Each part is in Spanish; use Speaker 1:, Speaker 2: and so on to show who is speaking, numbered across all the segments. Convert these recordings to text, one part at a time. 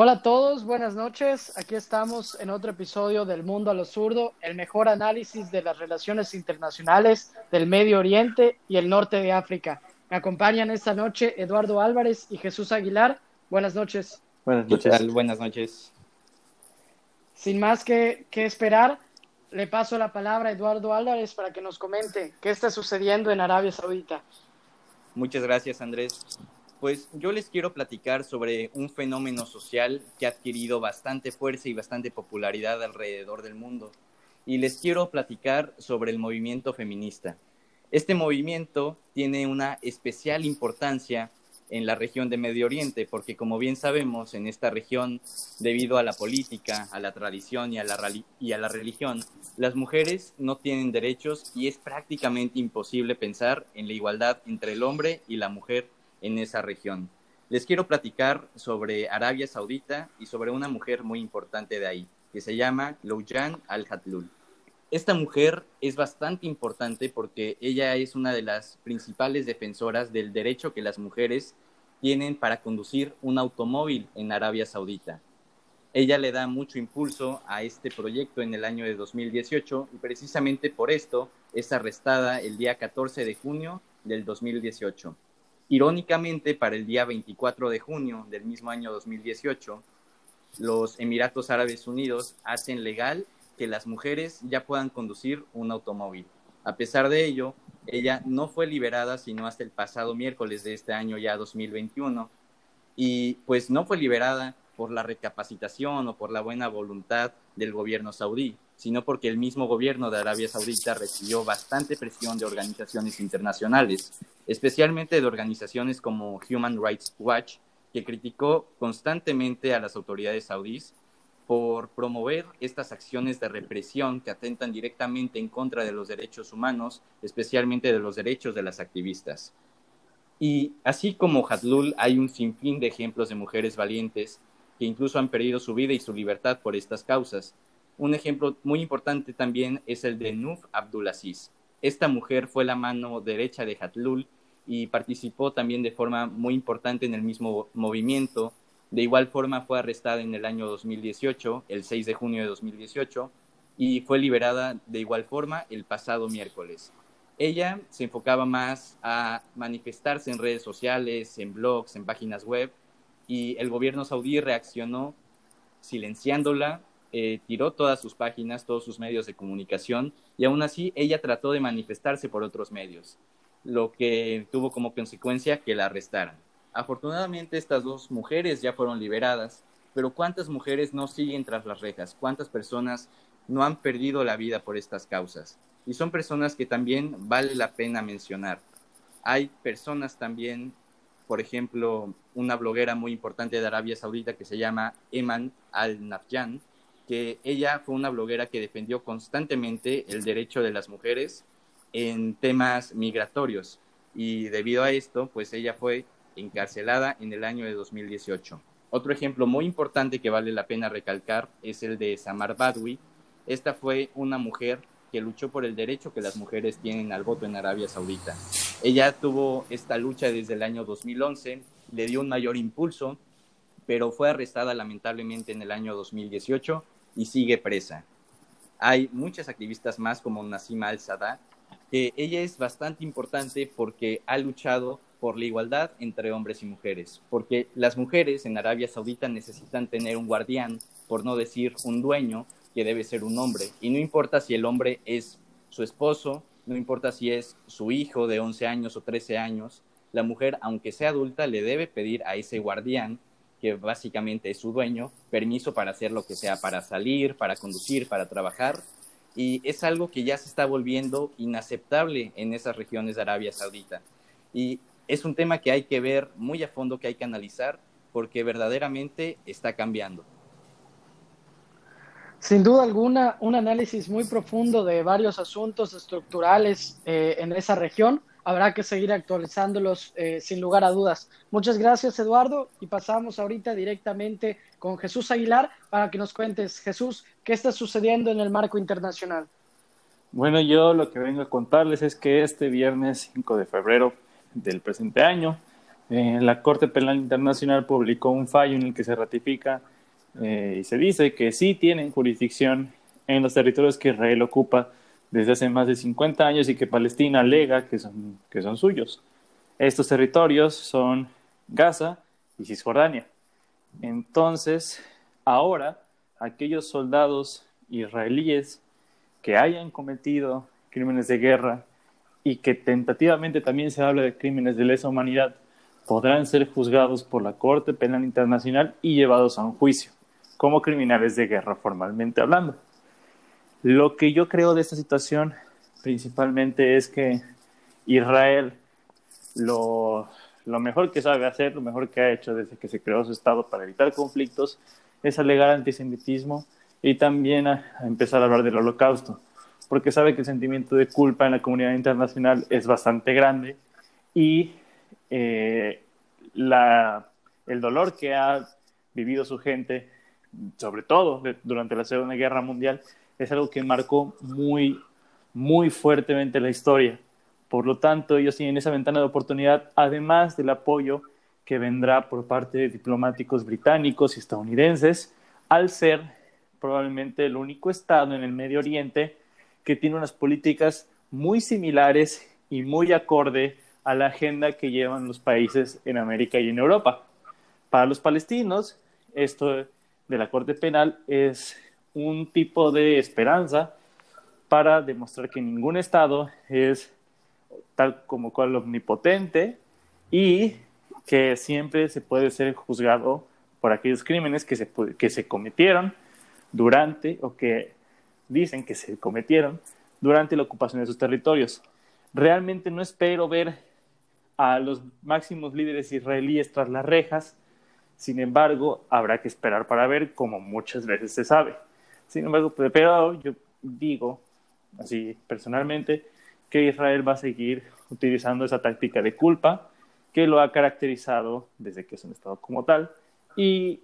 Speaker 1: Hola a todos, buenas noches. Aquí estamos en otro episodio del Mundo a lo Zurdo, el mejor análisis de las relaciones internacionales del Medio Oriente y el norte de África. Me acompañan esta noche Eduardo Álvarez y Jesús Aguilar. Buenas noches.
Speaker 2: Buenas noches. Buenas noches.
Speaker 1: Sin más que, que esperar, le paso la palabra a Eduardo Álvarez para que nos comente qué está sucediendo en Arabia Saudita.
Speaker 2: Muchas gracias, Andrés. Pues yo les quiero platicar sobre un fenómeno social que ha adquirido bastante fuerza y bastante popularidad alrededor del mundo. Y les quiero platicar sobre el movimiento feminista. Este movimiento tiene una especial importancia en la región de Medio Oriente, porque como bien sabemos, en esta región, debido a la política, a la tradición y a la, y a la religión, las mujeres no tienen derechos y es prácticamente imposible pensar en la igualdad entre el hombre y la mujer en esa región. Les quiero platicar sobre Arabia Saudita y sobre una mujer muy importante de ahí, que se llama Loujan al-Hatlul. Esta mujer es bastante importante porque ella es una de las principales defensoras del derecho que las mujeres tienen para conducir un automóvil en Arabia Saudita. Ella le da mucho impulso a este proyecto en el año de 2018 y precisamente por esto es arrestada el día 14 de junio del 2018. Irónicamente, para el día 24 de junio del mismo año 2018, los Emiratos Árabes Unidos hacen legal que las mujeres ya puedan conducir un automóvil. A pesar de ello, ella no fue liberada sino hasta el pasado miércoles de este año ya 2021 y pues no fue liberada por la recapacitación o por la buena voluntad del gobierno saudí, sino porque el mismo gobierno de Arabia Saudita recibió bastante presión de organizaciones internacionales, especialmente de organizaciones como Human Rights Watch, que criticó constantemente a las autoridades saudíes por promover estas acciones de represión que atentan directamente en contra de los derechos humanos, especialmente de los derechos de las activistas. Y así como Hadlul, hay un sinfín de ejemplos de mujeres valientes que incluso han perdido su vida y su libertad por estas causas. Un ejemplo muy importante también es el de Nuf Abdulaziz. Esta mujer fue la mano derecha de Hatlul y participó también de forma muy importante en el mismo movimiento. De igual forma fue arrestada en el año 2018, el 6 de junio de 2018, y fue liberada de igual forma el pasado miércoles. Ella se enfocaba más a manifestarse en redes sociales, en blogs, en páginas web, y el gobierno saudí reaccionó silenciándola eh, tiró todas sus páginas, todos sus medios de comunicación y aún así ella trató de manifestarse por otros medios, lo que tuvo como consecuencia que la arrestaran. Afortunadamente estas dos mujeres ya fueron liberadas, pero ¿cuántas mujeres no siguen tras las rejas? ¿Cuántas personas no han perdido la vida por estas causas? Y son personas que también vale la pena mencionar. Hay personas también, por ejemplo, una bloguera muy importante de Arabia Saudita que se llama Eman al-Nafjan, que ella fue una bloguera que defendió constantemente el derecho de las mujeres en temas migratorios y debido a esto, pues ella fue encarcelada en el año de 2018. Otro ejemplo muy importante que vale la pena recalcar es el de Samar Badwi. Esta fue una mujer que luchó por el derecho que las mujeres tienen al voto en Arabia Saudita. Ella tuvo esta lucha desde el año 2011, le dio un mayor impulso, pero fue arrestada lamentablemente en el año 2018 y sigue presa. Hay muchas activistas más como Nasima al-Sadat, que ella es bastante importante porque ha luchado por la igualdad entre hombres y mujeres, porque las mujeres en Arabia Saudita necesitan tener un guardián, por no decir un dueño, que debe ser un hombre, y no importa si el hombre es su esposo, no importa si es su hijo de 11 años o 13 años, la mujer, aunque sea adulta, le debe pedir a ese guardián que básicamente es su dueño, permiso para hacer lo que sea, para salir, para conducir, para trabajar. Y es algo que ya se está volviendo inaceptable en esas regiones de Arabia Saudita. Y es un tema que hay que ver muy a fondo, que hay que analizar, porque verdaderamente está cambiando.
Speaker 1: Sin duda alguna, un análisis muy profundo de varios asuntos estructurales eh, en esa región habrá que seguir actualizándolos eh, sin lugar a dudas. Muchas gracias, Eduardo, y pasamos ahorita directamente con Jesús Aguilar para que nos cuentes, Jesús, qué está sucediendo en el marco internacional.
Speaker 3: Bueno, yo lo que vengo a contarles es que este viernes 5 de febrero del presente año eh, la Corte Penal Internacional publicó un fallo en el que se ratifica y se dice que sí tienen jurisdicción en los territorios que Israel ocupa desde hace más de 50 años y que Palestina alega que son, que son suyos. Estos territorios son Gaza y Cisjordania. Entonces, ahora, aquellos soldados israelíes que hayan cometido crímenes de guerra y que tentativamente también se habla de crímenes de lesa humanidad, podrán ser juzgados por la Corte Penal Internacional y llevados a un juicio, como criminales de guerra formalmente hablando. Lo que yo creo de esta situación principalmente es que Israel lo, lo mejor que sabe hacer, lo mejor que ha hecho desde que se creó su Estado para evitar conflictos, es alegar antisemitismo y también a, empezar a hablar del holocausto, porque sabe que el sentimiento de culpa en la comunidad internacional es bastante grande y eh, la, el dolor que ha vivido su gente, sobre todo durante la Segunda Guerra Mundial, es algo que marcó muy, muy fuertemente la historia. Por lo tanto, ellos tienen esa ventana de oportunidad, además del apoyo que vendrá por parte de diplomáticos británicos y estadounidenses, al ser probablemente el único estado en el Medio Oriente que tiene unas políticas muy similares y muy acorde a la agenda que llevan los países en América y en Europa. Para los palestinos, esto de la Corte Penal es un tipo de esperanza para demostrar que ningún Estado es tal como cual omnipotente y que siempre se puede ser juzgado por aquellos crímenes que se, que se cometieron durante o que dicen que se cometieron durante la ocupación de sus territorios. Realmente no espero ver a los máximos líderes israelíes tras las rejas, sin embargo, habrá que esperar para ver, como muchas veces se sabe. Sin embargo, pero yo digo, así personalmente, que Israel va a seguir utilizando esa táctica de culpa que lo ha caracterizado desde que es un Estado como tal. Y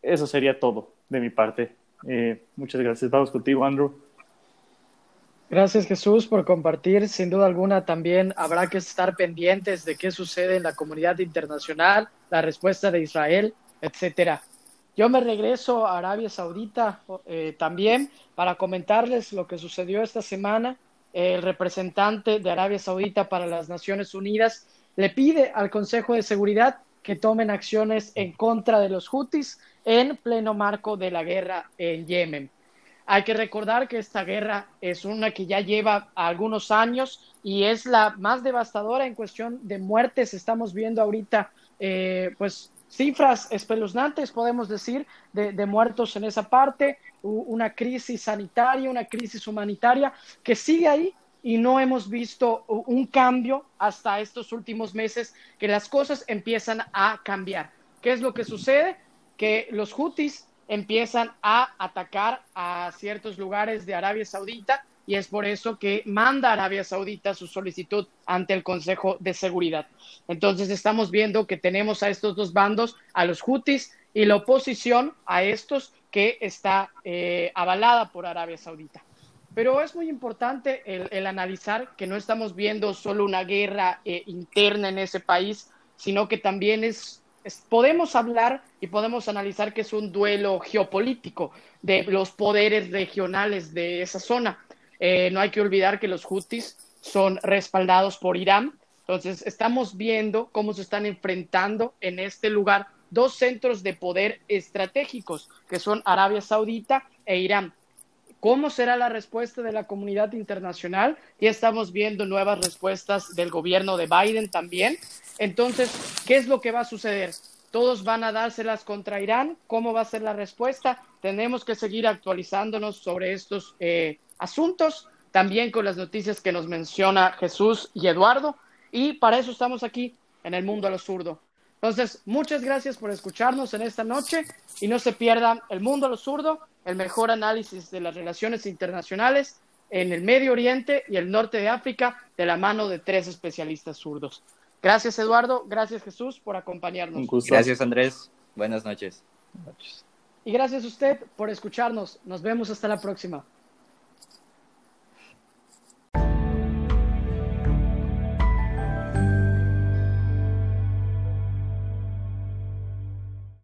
Speaker 3: eso sería todo de mi parte. Eh, muchas gracias. Vamos contigo, Andrew.
Speaker 1: Gracias Jesús por compartir. Sin duda alguna también habrá que estar pendientes de qué sucede en la comunidad internacional, la respuesta de Israel, etcétera. Yo me regreso a Arabia Saudita eh, también para comentarles lo que sucedió esta semana. El representante de Arabia Saudita para las Naciones Unidas le pide al Consejo de Seguridad que tomen acciones en contra de los Houthis en pleno marco de la guerra en Yemen. Hay que recordar que esta guerra es una que ya lleva algunos años y es la más devastadora en cuestión de muertes. Estamos viendo ahorita, eh, pues, cifras espeluznantes, podemos decir, de, muertos en esa parte, una crisis sanitaria, una crisis humanitaria que sigue ahí y no hemos visto un cambio hasta estos últimos meses, que las cosas empiezan a cambiar. ¿Qué es lo que sucede? Que los hutis empiezan a atacar a ciertos lugares de Arabia Saudita y es por eso que manda Arabia Saudita su solicitud ante el Consejo de Seguridad. Entonces estamos viendo que tenemos a estos dos bandos, a los hutis y la oposición a estos que está eh, avalada por Arabia Saudita. Pero es muy importante el, analizar que no estamos viendo solo una guerra eh, interna en ese país, sino que también es, podemos hablar y podemos analizar que es un duelo geopolítico de los poderes regionales de esa zona. Eh, no hay que olvidar que los Houthis son respaldados por Irán. Entonces, estamos viendo cómo se están enfrentando en este lugar dos centros de poder estratégicos, que son Arabia Saudita e Irán. ¿Cómo será la respuesta de la comunidad internacional? Y estamos viendo nuevas respuestas del gobierno de Biden también. Entonces, ¿qué es lo que va a suceder? Todos van a dárselas contra Irán. ¿Cómo va a ser la respuesta? Tenemos que seguir actualizándonos sobre estos eh, asuntos, también con las noticias que nos menciona Jesús y Eduardo. Y para eso estamos aquí en el mundo a lo zurdo. Entonces, muchas gracias por escucharnos en esta noche y no se pierdan el mundo a lo zurdo, el mejor análisis de las relaciones internacionales en el Medio Oriente y el norte de África de la mano de tres especialistas zurdos. Gracias Eduardo, gracias Jesús por acompañarnos.
Speaker 2: Gracias Andrés, buenas noches.
Speaker 1: Y gracias a usted por escucharnos. Nos vemos hasta la próxima.